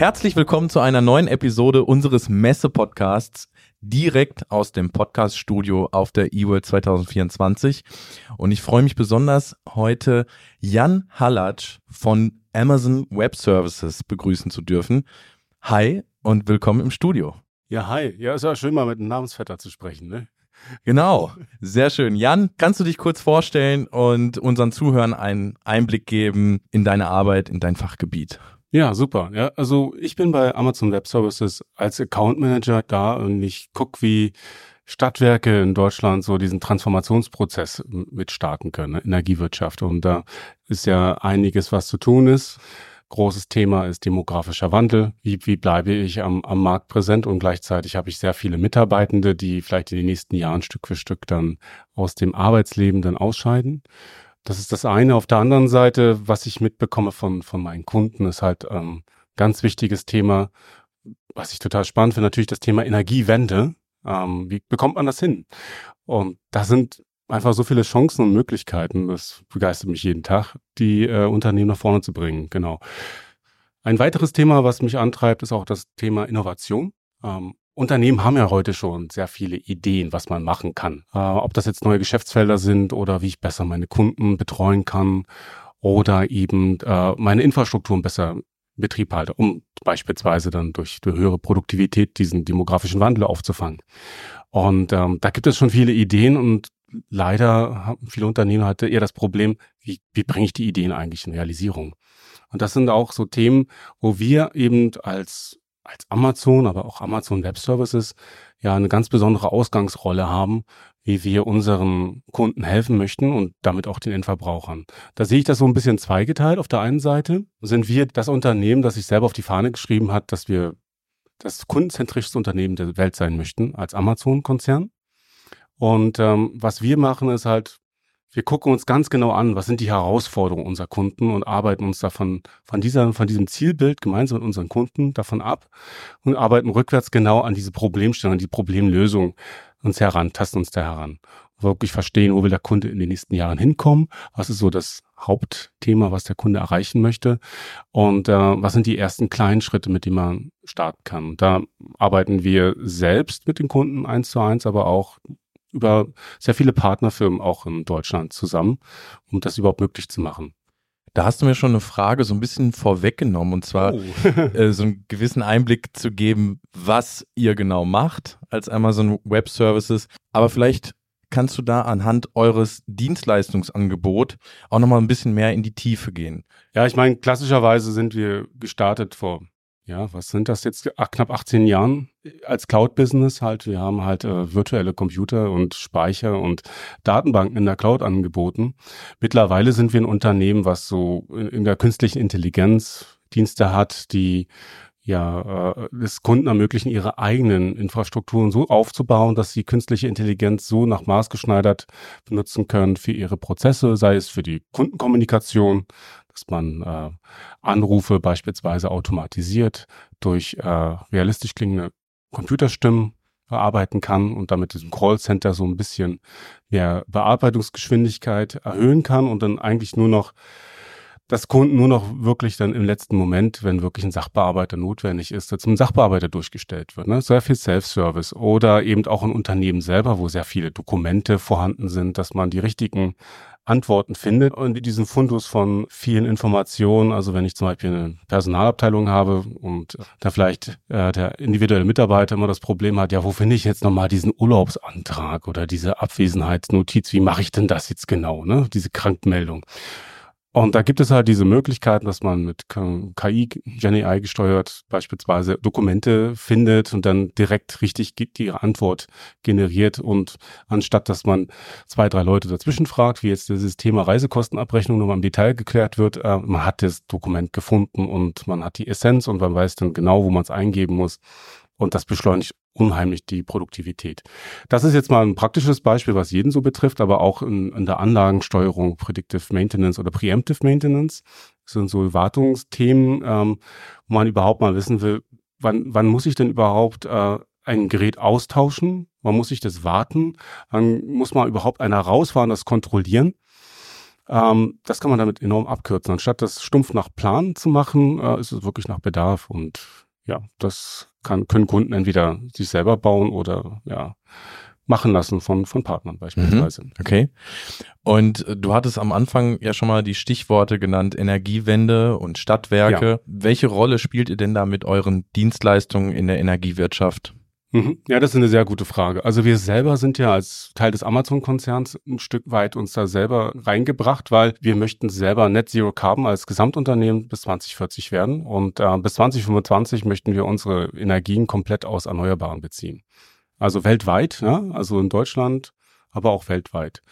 Herzlich willkommen zu einer neuen Episode unseres Messe-Podcasts direkt aus dem Podcast-Studio auf der eWorld 2024. Und ich freue mich besonders, heute Jan Hallatsch von Amazon Web Services begrüßen zu dürfen. Hi und willkommen im Studio. Ja, hi. Ja, ist ja schön, mal mit einem Namensvetter zu sprechen, ne? Genau, sehr schön. Jan, kannst du dich kurz vorstellen und unseren Zuhörern einen Einblick geben in deine Arbeit, in dein Fachgebiet? Ja, super. Ja, also ich bin bei Amazon Web Services als Account Manager da und ich gucke, wie Stadtwerke in Deutschland so diesen Transformationsprozess mit starten können, ne? Energiewirtschaft. Und da ist ja einiges, was zu tun ist. Großes Thema ist demografischer Wandel. Wie, wie bleibe ich am, am Markt präsent? Und gleichzeitig habe ich sehr viele Mitarbeitende, die vielleicht in den nächsten Jahren Stück für Stück dann aus dem Arbeitsleben dann ausscheiden. Das ist das eine. Auf der anderen Seite, was ich mitbekomme von, von meinen Kunden, ist halt ähm, ganz wichtiges Thema, was ich total spannend finde, natürlich das Thema Energiewende. Ähm, wie bekommt man das hin? Und da sind einfach so viele Chancen und Möglichkeiten, das begeistert mich jeden Tag, die äh, Unternehmen nach vorne zu bringen. Genau. Ein weiteres Thema, was mich antreibt, ist auch das Thema Innovation. Ähm, Unternehmen haben ja heute schon sehr viele Ideen, was man machen kann. Äh, ob das jetzt neue Geschäftsfelder sind oder wie ich besser meine Kunden betreuen kann oder eben äh, meine Infrastrukturen besser in Betrieb halte, um beispielsweise dann durch, durch höhere Produktivität diesen demografischen Wandel aufzufangen. Und ähm, da gibt es schon viele Ideen und leider haben viele Unternehmen hatte eher das Problem, wie, wie bringe ich die Ideen eigentlich in Realisierung? Und das sind auch so Themen, wo wir eben als als Amazon, aber auch Amazon Web Services ja eine ganz besondere Ausgangsrolle haben, wie wir unseren Kunden helfen möchten und damit auch den Endverbrauchern. Da sehe ich das so ein bisschen zweigeteilt. Auf der einen Seite sind wir das Unternehmen, das sich selber auf die Fahne geschrieben hat, dass wir das kundenzentrischste Unternehmen der Welt sein möchten als Amazon-Konzern. Und ähm, was wir machen, ist halt wir gucken uns ganz genau an, was sind die Herausforderungen unserer Kunden und arbeiten uns davon, von dieser, von diesem Zielbild gemeinsam mit unseren Kunden davon ab und arbeiten rückwärts genau an diese Problemstellung, an die Problemlösung uns heran, tasten uns da heran. Wirklich verstehen, wo will der Kunde in den nächsten Jahren hinkommen? Was ist so das Hauptthema, was der Kunde erreichen möchte? Und äh, was sind die ersten kleinen Schritte, mit denen man starten kann? Da arbeiten wir selbst mit den Kunden eins zu eins, aber auch über sehr viele Partnerfirmen auch in Deutschland zusammen, um das überhaupt möglich zu machen. Da hast du mir schon eine Frage so ein bisschen vorweggenommen und zwar oh. äh, so einen gewissen Einblick zu geben, was ihr genau macht als Amazon Web Services. Aber vielleicht kannst du da anhand eures Dienstleistungsangebot auch nochmal ein bisschen mehr in die Tiefe gehen. Ja, ich meine, klassischerweise sind wir gestartet vor ja, was sind das jetzt? Ach, knapp 18 Jahren als Cloud-Business halt. Wir haben halt äh, virtuelle Computer und Speicher und Datenbanken in der Cloud angeboten. Mittlerweile sind wir ein Unternehmen, was so in, in der künstlichen Intelligenz Dienste hat, die ja, äh, es Kunden ermöglichen, ihre eigenen Infrastrukturen so aufzubauen, dass sie künstliche Intelligenz so nach Maß geschneidert benutzen können für ihre Prozesse, sei es für die Kundenkommunikation, dass man äh, Anrufe beispielsweise automatisiert durch äh, realistisch klingende Computerstimmen bearbeiten kann und damit diesem Callcenter so ein bisschen mehr Bearbeitungsgeschwindigkeit erhöhen kann und dann eigentlich nur noch dass Kunden nur noch wirklich dann im letzten Moment, wenn wirklich ein Sachbearbeiter notwendig ist, zum Sachbearbeiter durchgestellt wird. Ne? Sehr viel Self-Service oder eben auch ein Unternehmen selber, wo sehr viele Dokumente vorhanden sind, dass man die richtigen Antworten findet und diesen Fundus von vielen Informationen. Also wenn ich zum Beispiel eine Personalabteilung habe und da vielleicht äh, der individuelle Mitarbeiter immer das Problem hat, ja, wo finde ich jetzt nochmal diesen Urlaubsantrag oder diese Abwesenheitsnotiz? Wie mache ich denn das jetzt genau? Ne? Diese Krankmeldung. Und da gibt es halt diese Möglichkeiten, dass man mit KI, GenAI gesteuert beispielsweise Dokumente findet und dann direkt richtig die Antwort generiert. Und anstatt, dass man zwei, drei Leute dazwischen fragt, wie jetzt dieses Thema Reisekostenabrechnung nochmal im Detail geklärt wird, äh, man hat das Dokument gefunden und man hat die Essenz und man weiß dann genau, wo man es eingeben muss. und das beschleunigt unheimlich die Produktivität. Das ist jetzt mal ein praktisches Beispiel, was jeden so betrifft, aber auch in, in der Anlagensteuerung, Predictive Maintenance oder Preemptive Maintenance sind so Wartungsthemen, ähm, wo man überhaupt mal wissen will, wann, wann muss ich denn überhaupt äh, ein Gerät austauschen? Wann muss ich das warten? Wann muss man überhaupt einer rausfahren, das kontrollieren? Ähm, das kann man damit enorm abkürzen. Anstatt das stumpf nach Plan zu machen, äh, ist es wirklich nach Bedarf und ja, das kann, können Kunden entweder sich selber bauen oder ja, machen lassen von, von Partnern beispielsweise. Mhm, okay. Und äh, du hattest am Anfang ja schon mal die Stichworte genannt, Energiewende und Stadtwerke. Ja. Welche Rolle spielt ihr denn da mit euren Dienstleistungen in der Energiewirtschaft? Mhm. Ja, das ist eine sehr gute Frage. Also wir selber sind ja als Teil des Amazon-Konzerns ein Stück weit uns da selber reingebracht, weil wir möchten selber Net Zero Carbon als Gesamtunternehmen bis 2040 werden und äh, bis 2025 möchten wir unsere Energien komplett aus Erneuerbaren beziehen. Also weltweit, ne? also in Deutschland, aber auch weltweit.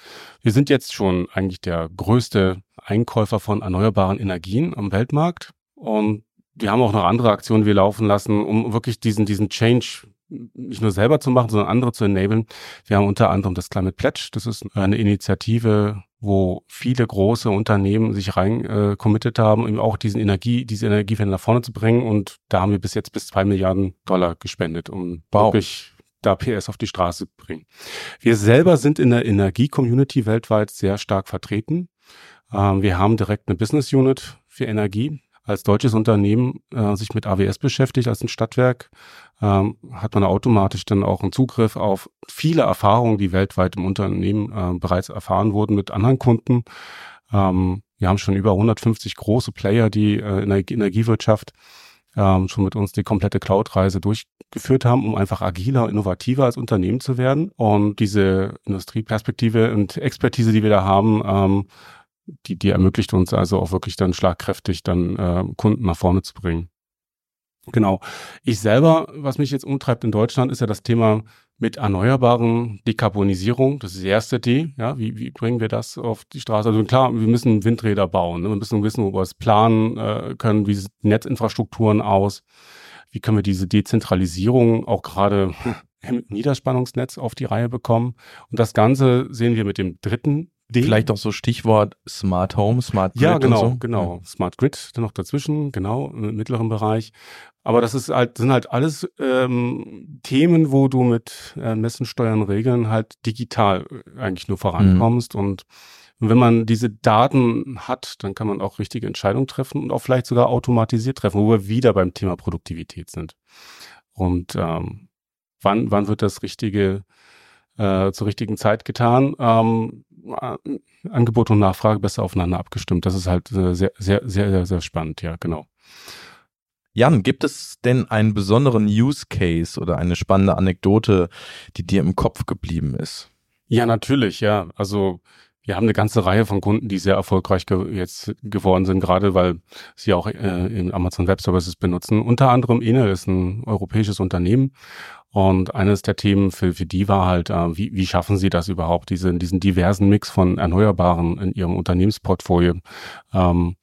Wir sind jetzt schon eigentlich der größte Einkäufer von erneuerbaren Energien am Weltmarkt und wir haben auch noch andere Aktionen, die wir laufen lassen, um wirklich diesen, diesen Change nicht nur selber zu machen, sondern andere zu enablen. Wir haben unter anderem das Climate Pledge. Das ist eine Initiative, wo viele große Unternehmen sich rein äh, committed haben, eben auch diesen Energie, diese Energiewende nach vorne zu bringen. Und da haben wir bis jetzt bis zwei Milliarden Dollar gespendet, um wow. wirklich da PS auf die Straße bringen. Wir selber sind in der Energie-Community weltweit sehr stark vertreten. Ähm, wir haben direkt eine Business Unit für Energie. Als deutsches Unternehmen äh, sich mit AWS beschäftigt, als ein Stadtwerk, ähm, hat man automatisch dann auch einen Zugriff auf viele Erfahrungen, die weltweit im Unternehmen äh, bereits erfahren wurden mit anderen Kunden. Ähm, wir haben schon über 150 große Player, die äh, in der Energiewirtschaft ähm, schon mit uns die komplette Cloud-Reise durchgeführt haben, um einfach agiler, innovativer als Unternehmen zu werden. Und diese Industrieperspektive und Expertise, die wir da haben, ähm, die, die ermöglicht uns also auch wirklich dann schlagkräftig dann äh, Kunden nach vorne zu bringen. Genau. Ich selber, was mich jetzt umtreibt in Deutschland, ist ja das Thema mit erneuerbaren Dekarbonisierung. Das ist die erste D. Ja, wie, wie bringen wir das auf die Straße? Also klar, wir müssen Windräder bauen. Ne? Wir müssen wissen, wo wir es planen äh, können. Wie sieht Netzinfrastrukturen aus? Wie können wir diese Dezentralisierung auch gerade im Niederspannungsnetz auf die Reihe bekommen? Und das Ganze sehen wir mit dem dritten D. Vielleicht auch so Stichwort Smart Home, Smart Grid. Ja, genau, so. genau. Ja. Smart Grid dann noch dazwischen, genau, im mittleren Bereich. Aber das ist halt, sind halt alles ähm, Themen, wo du mit äh, Messen, Steuern, Regeln halt digital äh, eigentlich nur vorankommst. Mhm. Und wenn man diese Daten hat, dann kann man auch richtige Entscheidungen treffen und auch vielleicht sogar automatisiert treffen, wo wir wieder beim Thema Produktivität sind. Und ähm, wann, wann wird das richtige äh, zur richtigen Zeit getan? Ähm, Angebot und Nachfrage besser aufeinander abgestimmt. Das ist halt äh, sehr, sehr, sehr, sehr, sehr spannend, ja, genau. Jan, gibt es denn einen besonderen Use Case oder eine spannende Anekdote, die dir im Kopf geblieben ist? Ja, natürlich, ja. Also wir haben eine ganze Reihe von Kunden, die sehr erfolgreich ge jetzt geworden sind, gerade weil sie auch äh, in Amazon Web Services benutzen. Unter anderem Enel ist ein europäisches Unternehmen und eines der Themen für, für die war halt, äh, wie, wie schaffen sie das überhaupt, diese, diesen diversen Mix von Erneuerbaren in ihrem Unternehmensportfolio ähm,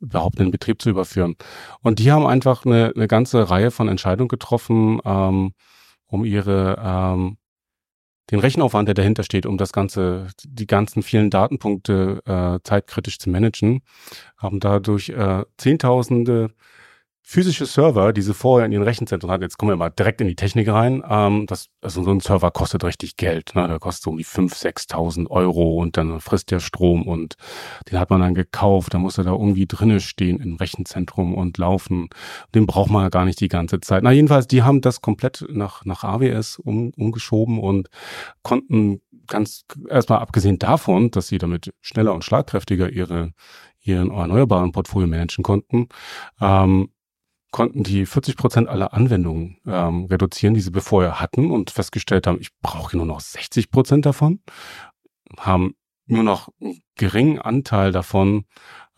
überhaupt in Betrieb zu überführen. Und die haben einfach eine, eine ganze Reihe von Entscheidungen getroffen, ähm, um ihre ähm, den Rechenaufwand, der dahinter steht, um das ganze, die ganzen vielen Datenpunkte äh, zeitkritisch zu managen, haben dadurch äh, Zehntausende physische Server, die sie vorher in ihren Rechenzentren hatten, jetzt kommen wir mal direkt in die Technik rein, ähm, das, also so ein Server kostet richtig Geld, ne? der kostet so um die 5.000, 6.000 Euro und dann frisst der Strom und den hat man dann gekauft, da muss er da irgendwie drinnen stehen im Rechenzentrum und laufen, den braucht man ja gar nicht die ganze Zeit. Na jedenfalls, die haben das komplett nach, nach AWS um, umgeschoben und konnten ganz erstmal abgesehen davon, dass sie damit schneller und schlagkräftiger ihre ihren erneuerbaren Portfolio managen konnten, ähm, konnten die 40 Prozent aller Anwendungen ähm, reduzieren, die sie vorher hatten und festgestellt haben, ich brauche nur noch 60 Prozent davon, haben nur noch einen geringen Anteil davon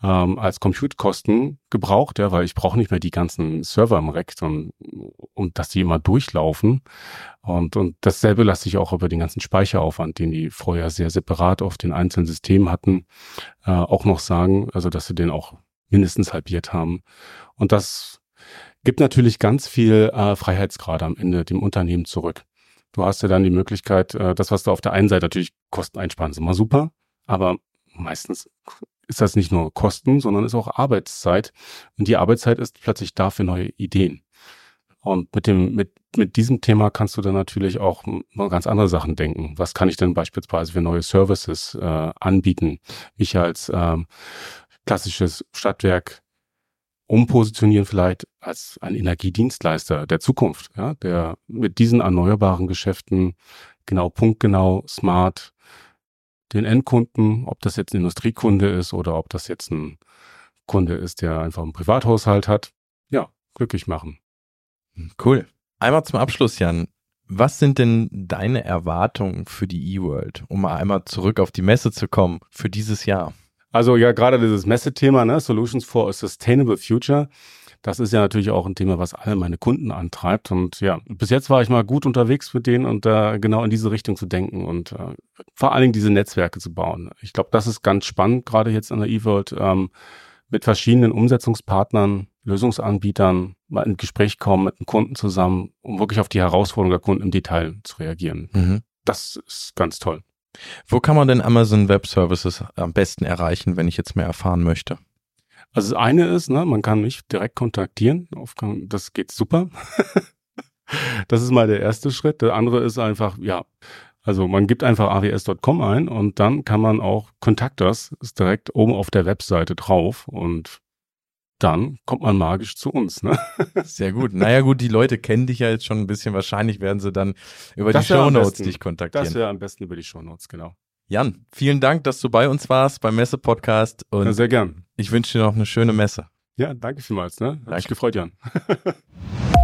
ähm, als Compute-Kosten gebraucht, ja, weil ich brauche nicht mehr die ganzen Server im Rack, und, und dass die immer durchlaufen. Und, und dasselbe lasse sich auch über den ganzen Speicheraufwand, den die vorher sehr separat auf den einzelnen Systemen hatten, äh, auch noch sagen, also dass sie den auch mindestens halbiert haben. Und das gibt natürlich ganz viel äh, Freiheitsgrade am Ende dem Unternehmen zurück. Du hast ja dann die Möglichkeit, äh, das, was du auf der einen Seite natürlich Kosten einsparen, ist immer super, aber meistens ist das nicht nur Kosten, sondern ist auch Arbeitszeit. Und die Arbeitszeit ist plötzlich da für neue Ideen. Und mit dem, mit, mit diesem Thema kannst du dann natürlich auch mal ganz andere Sachen denken. Was kann ich denn beispielsweise für neue Services äh, anbieten? Ich als ähm, klassisches Stadtwerk umpositionieren vielleicht als ein Energiedienstleister der Zukunft, ja, der mit diesen erneuerbaren Geschäften genau punktgenau, smart den Endkunden, ob das jetzt ein Industriekunde ist oder ob das jetzt ein Kunde ist, der einfach einen Privathaushalt hat, ja, glücklich machen. Cool. Einmal zum Abschluss, Jan. Was sind denn deine Erwartungen für die E-World, um mal einmal zurück auf die Messe zu kommen für dieses Jahr? Also ja, gerade dieses Messethema, ne, Solutions for a Sustainable Future, das ist ja natürlich auch ein Thema, was alle meine Kunden antreibt. Und ja, bis jetzt war ich mal gut unterwegs mit denen und äh, genau in diese Richtung zu denken und äh, vor allen Dingen diese Netzwerke zu bauen. Ich glaube, das ist ganz spannend, gerade jetzt an der E-World, ähm, mit verschiedenen Umsetzungspartnern Lösungsanbietern mal ins Gespräch kommen mit dem Kunden zusammen, um wirklich auf die Herausforderungen der Kunden im Detail zu reagieren. Mhm. Das ist ganz toll. Wo kann man denn Amazon Web Services am besten erreichen, wenn ich jetzt mehr erfahren möchte? Also das eine ist, ne, man kann mich direkt kontaktieren. Das geht super. das ist mal der erste Schritt. Der andere ist einfach, ja, also man gibt einfach aws.com ein und dann kann man auch Kontakters ist direkt oben auf der Webseite drauf und dann kommt man magisch zu uns. Ne? Sehr gut. Naja gut, die Leute kennen dich ja jetzt schon ein bisschen. Wahrscheinlich werden sie dann über das die Shownotes dich kontaktieren. Das wäre am besten über die Shownotes, genau. Jan, vielen Dank, dass du bei uns warst beim Messe-Podcast. Ja, sehr gern. Ich wünsche dir noch eine schöne Messe. Ja, danke vielmals. Ne? Hat danke. mich gefreut, Jan.